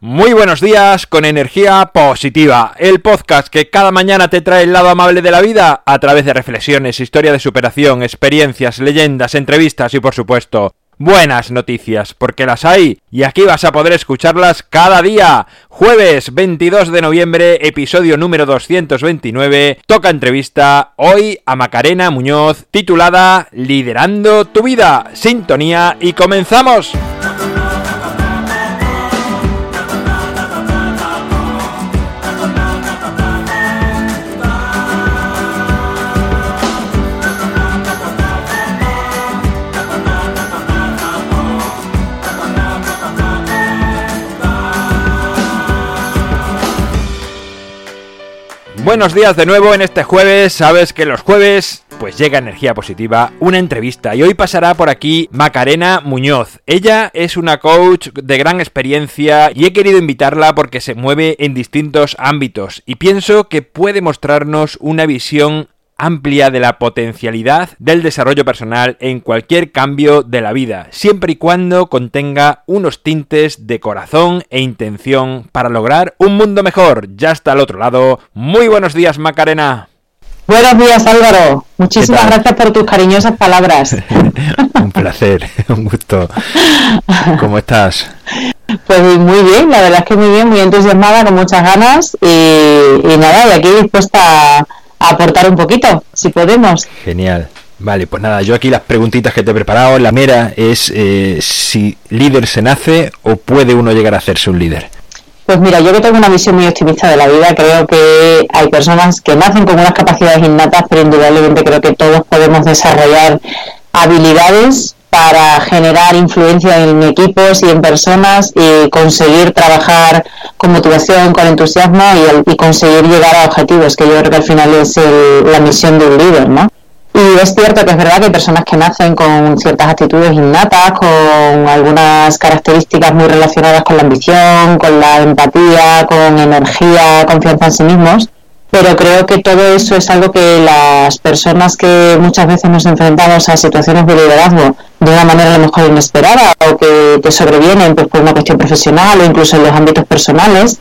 Muy buenos días con energía positiva, el podcast que cada mañana te trae el lado amable de la vida a través de reflexiones, historia de superación, experiencias, leyendas, entrevistas y por supuesto buenas noticias, porque las hay y aquí vas a poder escucharlas cada día. Jueves 22 de noviembre, episodio número 229, toca entrevista hoy a Macarena Muñoz titulada Liderando tu vida. Sintonía y comenzamos. Buenos días de nuevo en este jueves. Sabes que los jueves pues llega energía positiva, una entrevista y hoy pasará por aquí Macarena Muñoz. Ella es una coach de gran experiencia y he querido invitarla porque se mueve en distintos ámbitos y pienso que puede mostrarnos una visión amplia de la potencialidad del desarrollo personal en cualquier cambio de la vida, siempre y cuando contenga unos tintes de corazón e intención para lograr un mundo mejor. Ya está al otro lado. Muy buenos días, Macarena. Buenos días Álvaro, muchísimas gracias por tus cariñosas palabras. un placer, un gusto. ¿Cómo estás? Pues muy bien, la verdad es que muy bien, muy entusiasmada, con muchas ganas y, y nada, y aquí dispuesta a aportar un poquito, si podemos. Genial. Vale, pues nada, yo aquí las preguntitas que te he preparado, la mera es eh, si líder se nace o puede uno llegar a hacerse un líder. Pues mira, yo que tengo una visión muy optimista de la vida, creo que hay personas que nacen con unas capacidades innatas, pero indudablemente creo que todos podemos desarrollar habilidades para generar influencia en equipos y en personas y conseguir trabajar con motivación, con entusiasmo y, conseguir llegar a objetivos, que yo creo que al final es la misión de un líder, ¿no? Y es cierto que es verdad que hay personas que nacen con ciertas actitudes innatas, con algunas características muy relacionadas con la ambición, con la empatía, con energía, confianza en sí mismos, pero creo que todo eso es algo que las personas que muchas veces nos enfrentamos a situaciones de liderazgo de una manera a lo mejor inesperada o que te sobrevienen pues, por una cuestión profesional o incluso en los ámbitos personales,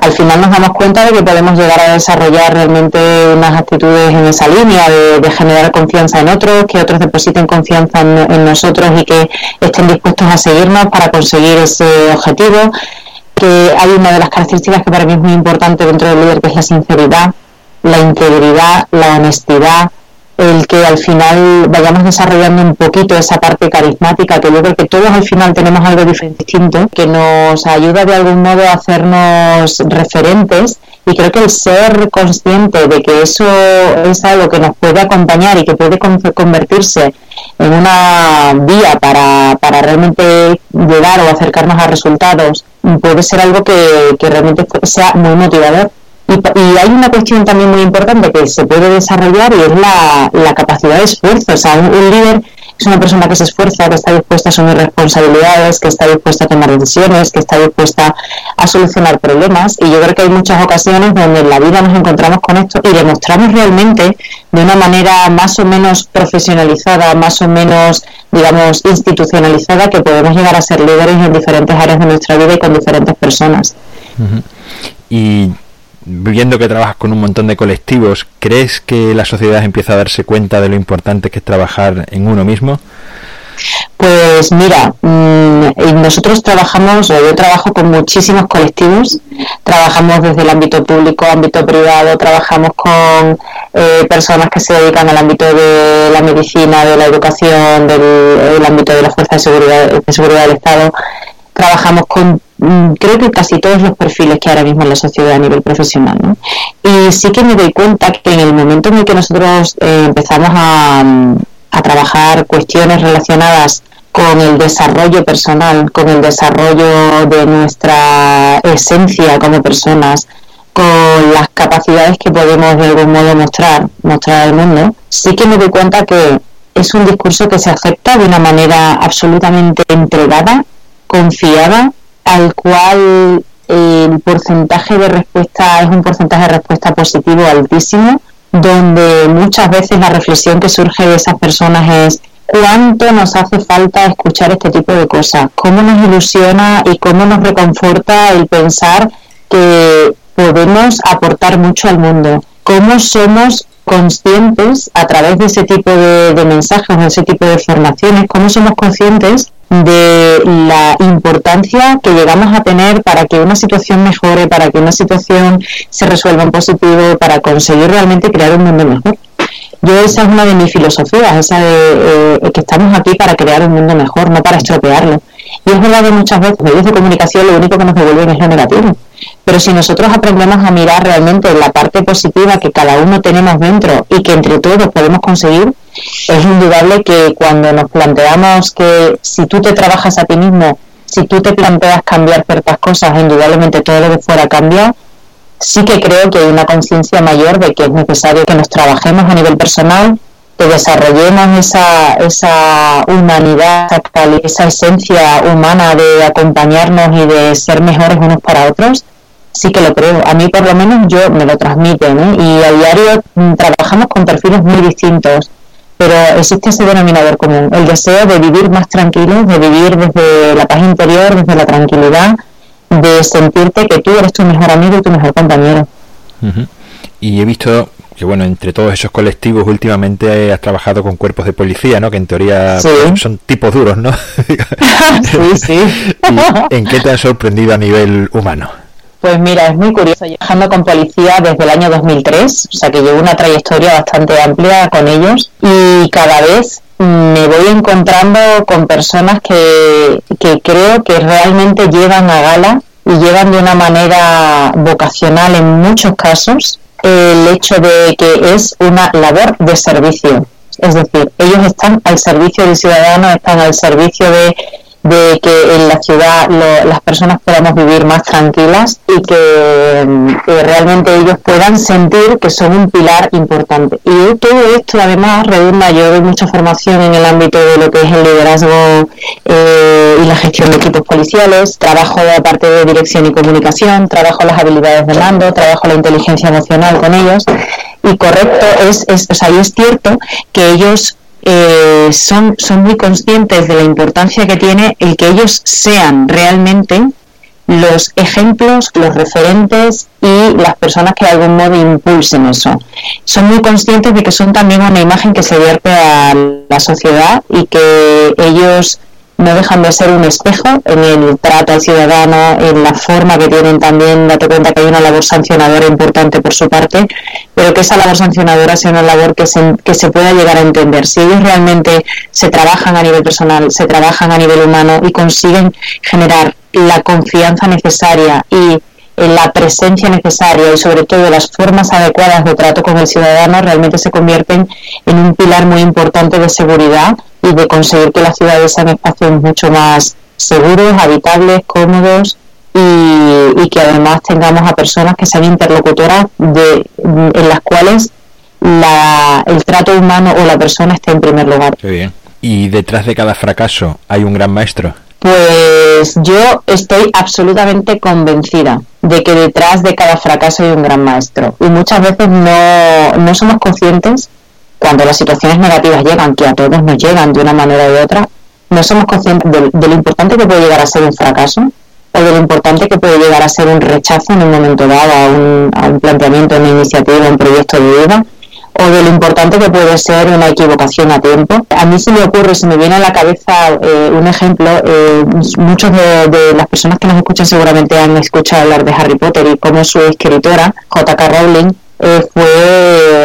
al final nos damos cuenta de que podemos llegar a desarrollar realmente unas actitudes en esa línea de, generar confianza en otros, que otros depositen confianza en, nosotros y que estén dispuestos a seguirnos para conseguir ese objetivo que hay una de las características que para mí es muy importante dentro del líder, que es la sinceridad, la integridad, la honestidad, el que al final vayamos desarrollando un poquito esa parte carismática, que yo creo que todos al final tenemos algo distinto, que nos ayuda de algún modo a hacernos referentes y creo que el ser consciente de que eso es algo que nos puede acompañar y que puede convertirse en una vía para, para realmente llegar o acercarnos a resultados puede ser algo que, que realmente sea muy motivador. Y, y, hay una cuestión también muy importante que se puede desarrollar y es la, la capacidad de esfuerzo. O sea, un, líder es una persona que se esfuerza, que está dispuesta a asumir responsabilidades, que está dispuesta a tomar decisiones, que está dispuesta a solucionar problemas. Y yo creo que hay muchas ocasiones donde en la vida nos encontramos con esto y demostramos realmente de una manera más o menos profesionalizada, más o menos, digamos, institucionalizada, que podemos llegar a ser líderes en diferentes áreas de nuestra vida y con diferentes personas. Y viendo que trabajas con un montón de colectivos, ¿crees que la sociedad empieza a darse cuenta de lo importante que es trabajar en uno mismo? Pues mira, mm, nosotros trabajamos, yo trabajo con muchísimos colectivos, trabajamos desde el ámbito público, ámbito privado, trabajamos con eh, personas que se dedican al ámbito de la medicina, de la educación, del ámbito de la fuerza de seguridad, de seguridad del Estado, trabajamos con mm, creo que casi todos los perfiles que ahora mismo en la sociedad a nivel profesional. Y sí que me doy cuenta que en el momento en el que nosotros eh, empezamos a, a trabajar cuestiones relacionadas con el desarrollo personal, con el desarrollo de nuestra esencia como personas, con las capacidades que podemos de algún modo mostrar, mostrar al mundo, sí que me doy cuenta que es un discurso que se acepta de una manera absolutamente entregada confiada, al cual el porcentaje de respuesta es un porcentaje de respuesta positivo altísimo, donde muchas veces la reflexión que surge de esas personas es cuánto nos hace falta escuchar este tipo de cosas, cómo nos ilusiona y cómo nos reconforta el pensar que podemos aportar mucho al mundo, cómo somos conscientes a través de ese tipo de, de mensajes, de ese tipo de formaciones, cómo somos conscientes de la importancia que llegamos a tener para que una situación mejore, para que una situación se resuelva en positivo, para conseguir realmente crear un mundo mejor. Yo esa es una de mis filosofías, esa de eh, que estamos aquí para crear un mundo mejor, no para estropearlo. Y es verdad que muchas veces medios de comunicación lo único que nos devuelven es lo negativo. Pero si nosotros aprendemos a mirar realmente la parte positiva que cada uno tenemos dentro y que entre todos podemos conseguir, es indudable que cuando nos planteamos que si tú te trabajas a ti mismo, si tú te planteas cambiar ciertas cosas, indudablemente todo lo de fuera cambia, sí que creo que hay una conciencia mayor de que es necesario que nos trabajemos a nivel personal, que desarrollemos esa, esa humanidad, esa esencia humana de acompañarnos y de ser mejores unos para otros, sí que lo creo. A mí por lo menos yo me lo transmiten y a diario mm, trabajamos con perfiles muy distintos, pero existe ese denominador común, el deseo de vivir más tranquilo, de vivir desde la paz interior, desde la tranquilidad, de sentirte que tú eres tu mejor amigo y tu mejor compañero. Y he visto que bueno, entre todos esos colectivos últimamente has trabajado con cuerpos de policía, ¿no? Que en teoría son tipos duros, ¿no? sí, sí. ¿En qué te ha sorprendido a nivel humano? Pues mira, es muy curioso. Yo trabajando con policía desde el año 2003, o sea que llevo una trayectoria bastante amplia con ellos y cada vez me voy encontrando con personas que, que creo que realmente llevan a gala y llevan de una manera vocacional en muchos casos el hecho de que es una labor de servicio. Es decir, ellos están al servicio del ciudadano, están al servicio de de que en la ciudad las personas podamos vivir más tranquilas y que, realmente ellos puedan sentir que son un pilar importante. Y todo esto además redunda, yo doy mucha formación en el ámbito de lo que es el liderazgo eh, y la gestión de equipos policiales, trabajo de parte de dirección y comunicación, trabajo las habilidades de mando, trabajo la inteligencia emocional con ellos. Y correcto, es, es, o sea, y es cierto que ellos eh, son, son muy conscientes de la importancia que tiene el que ellos sean realmente los ejemplos, los referentes y las personas que de algún modo impulsen eso. Son muy conscientes de que son también una imagen que se vierte a la sociedad y que ellos no dejan de ser un espejo en el trato al ciudadano, en la forma que tienen también, date cuenta que hay una labor sancionadora importante por su parte, pero que esa labor sancionadora sea una labor que se, que se pueda llegar a entender. Si ellos realmente se trabajan a nivel personal, se trabajan a nivel humano y consiguen generar la confianza necesaria y la presencia necesaria y sobre todo las formas adecuadas de trato con el ciudadano realmente se convierten en un pilar muy importante de seguridad y de conseguir que las ciudades sean espacios mucho más seguros, habitables, cómodos y, que además tengamos a personas que sean interlocutoras de, en las cuales la, el trato humano o la persona esté en primer lugar. Qué bien. ¿Y detrás de cada fracaso hay un gran maestro? Pues yo estoy absolutamente convencida de que detrás de cada fracaso hay un gran maestro. Y muchas veces no, no somos conscientes cuando las situaciones negativas llegan, que a todos nos llegan de una manera u otra, no somos conscientes de, lo importante que puede llegar a ser un fracaso o de lo importante que puede llegar a ser un rechazo en un momento dado a un, a un planteamiento, una iniciativa, un proyecto de vida o de lo importante que puede ser una equivocación a tiempo. A mí se me ocurre, se me viene a la cabeza eh, un ejemplo, eh, muchos de, de, las personas que nos escuchan seguramente han escuchado hablar de Harry Potter y cómo su escritora, J.K. Rowling, eh, fue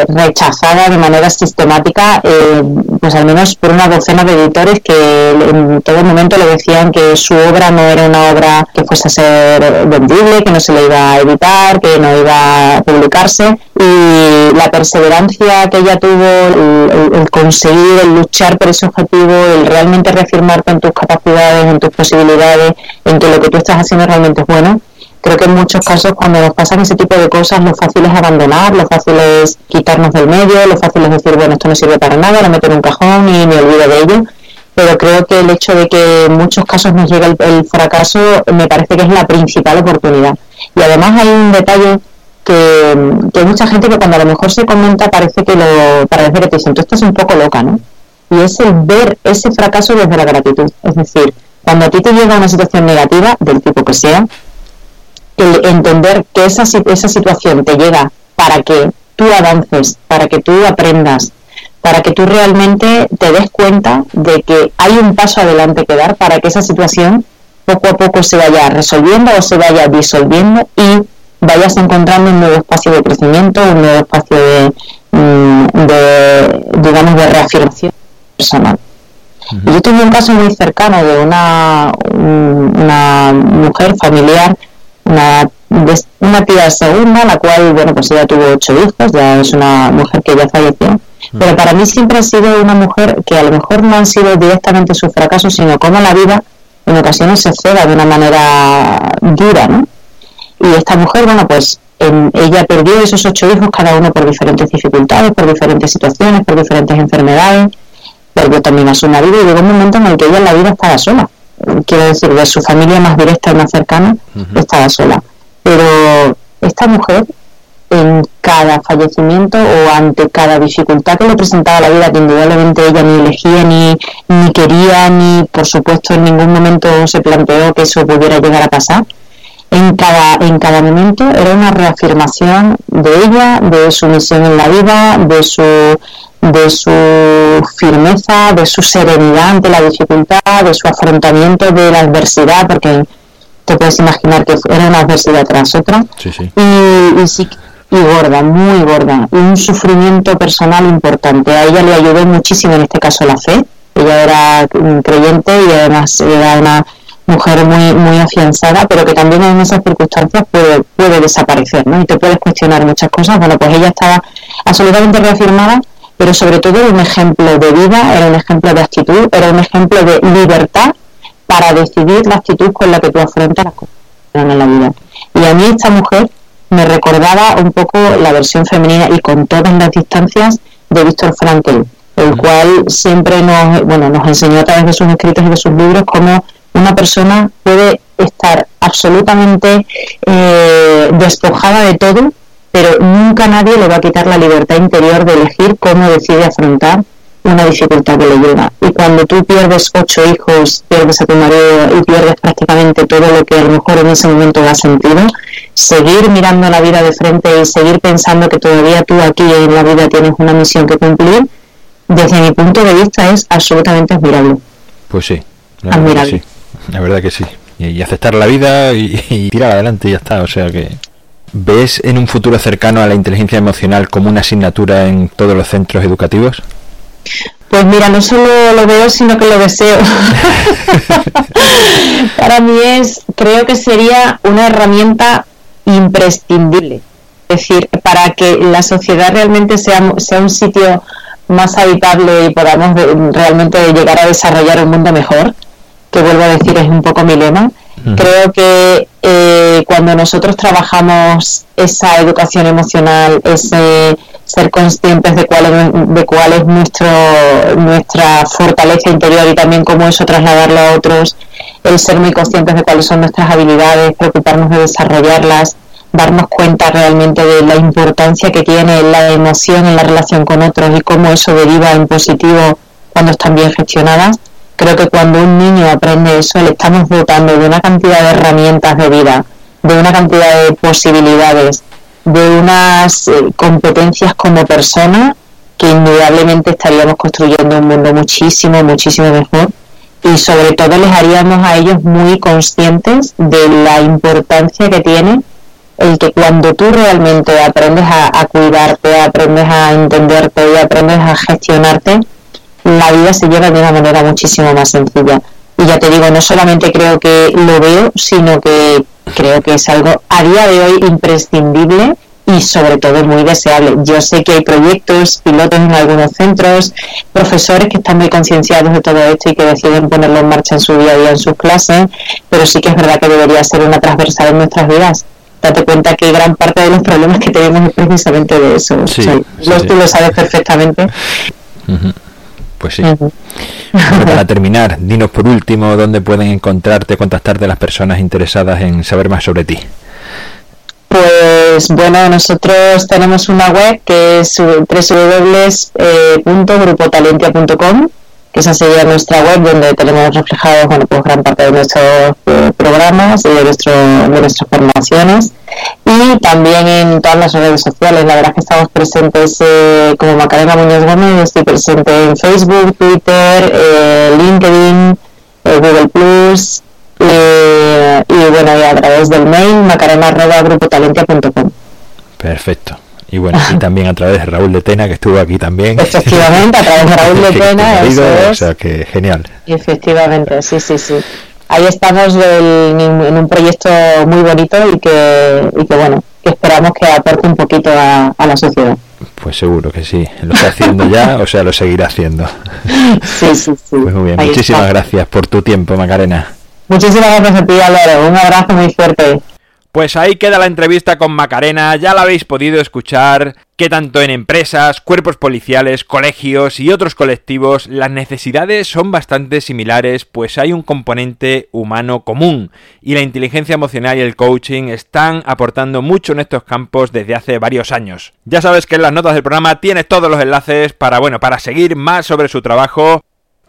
rechazada de manera sistemática, eh, pues al menos por una docena de editores que en todo momento le decían que su obra no era una obra que fuese a ser vendible, que no se le iba a editar, que no iba a publicarse. Y la perseverancia que ella tuvo, el, conseguir, el luchar por ese objetivo, el realmente reafirmarte en tus capacidades, en tus posibilidades, en que lo que tú estás haciendo realmente es bueno, creo que en muchos casos cuando nos pasan ese tipo de cosas lo fácil es abandonar, lo fácil es quitarnos del medio, lo fácil es decir, bueno, esto no sirve para nada, lo meto en un cajón y me olvido de ello. Pero creo que el hecho de que en muchos casos nos llega el, fracaso me parece que es la principal oportunidad. Y además hay un detalle que, que mucha gente que cuando a lo mejor se comenta parece que lo parece que te dicen, tú estás un poco loca, ¿no? y es el ver ese fracaso desde la gratitud. Es decir, cuando a ti te llega una situación negativa, del tipo que sea, el entender que esa, esa situación te llega para que tú avances, para que tú aprendas, para que tú realmente te des cuenta de que hay un paso adelante que dar para que esa situación poco a poco se vaya resolviendo o se vaya disolviendo y vayas encontrando un nuevo espacio de crecimiento, un nuevo espacio de, mm, digamos, de reafirmación personal. Yo tuve un caso muy cercano de una, una mujer familiar, una, una tía segunda, la cual, bueno, pues ella tuvo ocho hijos, ya es una mujer que ya falleció, pero para mí siempre ha sido una mujer que a lo mejor no han sido directamente sus fracasos, sino como la vida en ocasiones se ceda de una manera dura, ¿no? Y esta mujer, bueno, pues ella perdió esos ocho hijos, cada uno por diferentes dificultades, por diferentes situaciones, por diferentes enfermedades, perdió también a su marido y llegó un momento en el que ella en la vida estaba sola. Quiero decir, de su familia más directa y más cercana, estaba sola. Pero esta mujer, en cada fallecimiento o ante cada dificultad que le presentaba la vida, que indudablemente ella ni elegía, ni, ni quería, ni por supuesto en ningún momento se planteó que eso pudiera llegar a pasar, en cada, en cada momento era una reafirmación de ella, de su misión en la vida, de su, de su firmeza, de su serenidad ante la dificultad, de su afrontamiento de la adversidad, porque te puedes imaginar que era una adversidad tras otra. Y, y gorda, muy gorda, y un sufrimiento personal importante. A ella le ayudó muchísimo en este caso la fe. Ella era creyente y además era una mujer muy muy afianzada, pero que también en esas circunstancias puede, puede desaparecer, ¿no? Y te puedes cuestionar muchas cosas. Bueno, pues ella estaba absolutamente reafirmada, pero sobre todo era un ejemplo de vida, era un ejemplo de actitud, era un ejemplo de libertad para decidir la actitud con la que tú afrontas las cosas en la vida. Y a mí esta mujer me recordaba un poco la versión femenina y con todas las distancias de Víctor Frankl, el cual siempre nos, bueno, nos enseñó a través de sus escritos y de sus libros cómo una persona puede estar absolutamente eh, despojada de todo, pero nunca nadie le va a quitar la libertad interior de elegir cómo decide afrontar una dificultad que le llega. Y cuando tú pierdes ocho hijos, pierdes a tu marido y pierdes prácticamente todo lo que a lo mejor en ese momento has sentido, seguir mirando la vida de frente y seguir pensando que todavía tú aquí en la vida tienes una misión que cumplir, desde mi punto de vista es absolutamente admirable. Pues sí, la verdad que sí. La verdad que sí. Y, aceptar la vida y, y tirar adelante y ya está. O sea que... ¿Ves en un futuro cercano a la inteligencia emocional como una asignatura en todos los centros educativos? Pues mira, no solo lo veo, sino que lo deseo. Para mí es, creo que sería una herramienta imprescindible. Es decir, para que la sociedad realmente sea, sea un sitio más habitable y podamos realmente llegar a desarrollar un mundo mejor, que vuelvo a decir es un poco mi lema, creo que eh, cuando nosotros trabajamos esa educación emocional, ese ser conscientes de cuál es, de cuál es nuestro, nuestra fortaleza interior y también cómo eso trasladarlo a otros, el ser muy conscientes de cuáles son nuestras habilidades, preocuparnos de desarrollarlas, darnos cuenta realmente de la importancia que tiene la emoción en la relación con otros y cómo eso deriva en positivo cuando están bien gestionadas. Creo que cuando un niño aprende eso, le estamos dotando de una cantidad de herramientas de vida, de una cantidad de posibilidades, de unas eh, competencias como persona que indudablemente estaríamos construyendo un mundo muchísimo, muchísimo mejor. Y sobre todo les haríamos a ellos muy conscientes de la importancia que tiene el que cuando tú realmente aprendes a, a cuidarte, aprendes a entenderte y aprendes a gestionarte, la vida se lleva de una manera muchísimo más sencilla. Y ya te digo, no solamente creo que lo veo, sino que creo que es algo a día de hoy imprescindible y sobre todo muy deseable. Yo sé que hay proyectos, pilotos en algunos centros, profesores que están muy concienciados de todo esto y que deciden ponerlo en marcha en su día a día en sus clases, pero sí que es verdad que debería ser una transversal en nuestras vidas. Date cuenta que gran parte de los problemas que tenemos es precisamente de eso. Sí, Tú lo sabes perfectamente. Pues sí. para terminar, dinos por último dónde pueden encontrarte, contactarte las personas interesadas en saber más sobre ti. Pues bueno, nosotros tenemos una web que es www.grupotalentia.com que esa sería nuestra web donde tenemos reflejados bueno, pues gran parte de nuestros eh, programas y de, nuestro, de nuestras formaciones y también en todas las redes sociales. La verdad es que estamos presentes eh, como Macarena Muñoz Gómez, estoy presente en Facebook, Twitter, eh, LinkedIn, Google Plus y bueno, y a través del mail macarena.grupotalente.com. Perfecto. Y bueno, y también a través de Raúl de Tena, que estuvo aquí también. Efectivamente, a través de Raúl de Tena. O sea que genial. Efectivamente, sí, sí, sí. Ahí estamos en, un proyecto muy bonito y que, y que, bueno, que esperamos que aporte un poquito a, la sociedad. Pues seguro que sí. Lo está haciendo ya, o sea, lo seguirá haciendo. Sí, sí, sí. Pues muy bien. Muchísimas gracias por tu tiempo, Macarena. Muchísimas gracias a ti, Álvaro. Un abrazo muy fuerte. Pues ahí queda la entrevista con Macarena, ya la habéis podido escuchar, que tanto en empresas, cuerpos policiales, colegios y otros colectivos las necesidades son bastante similares, pues hay un componente humano común y la inteligencia emocional y el coaching están aportando mucho en estos campos desde hace varios años. Ya sabes que en las notas del programa tienes todos los enlaces para bueno, para seguir más sobre su trabajo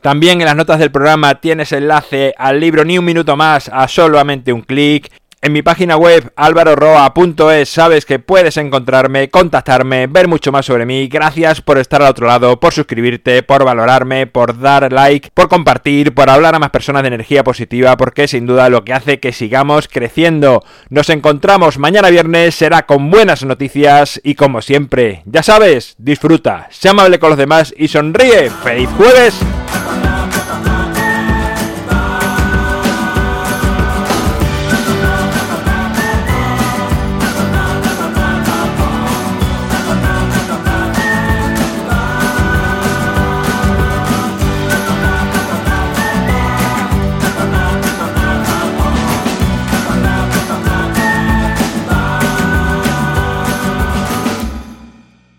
también en las notas del programa tienes enlace al libro Ni un minuto más a solamente un clic en mi página web alvaroroa.es sabes que puedes encontrarme, contactarme, ver mucho más sobre mí. Gracias por estar al otro lado, por suscribirte, por valorarme, por dar like, por compartir, por hablar a más personas de energía positiva, porque sin duda lo que hace que sigamos creciendo. Nos encontramos mañana viernes, será con buenas noticias y como siempre, ya sabes, disfruta, sé amable con los demás y sonríe. ¡Feliz jueves!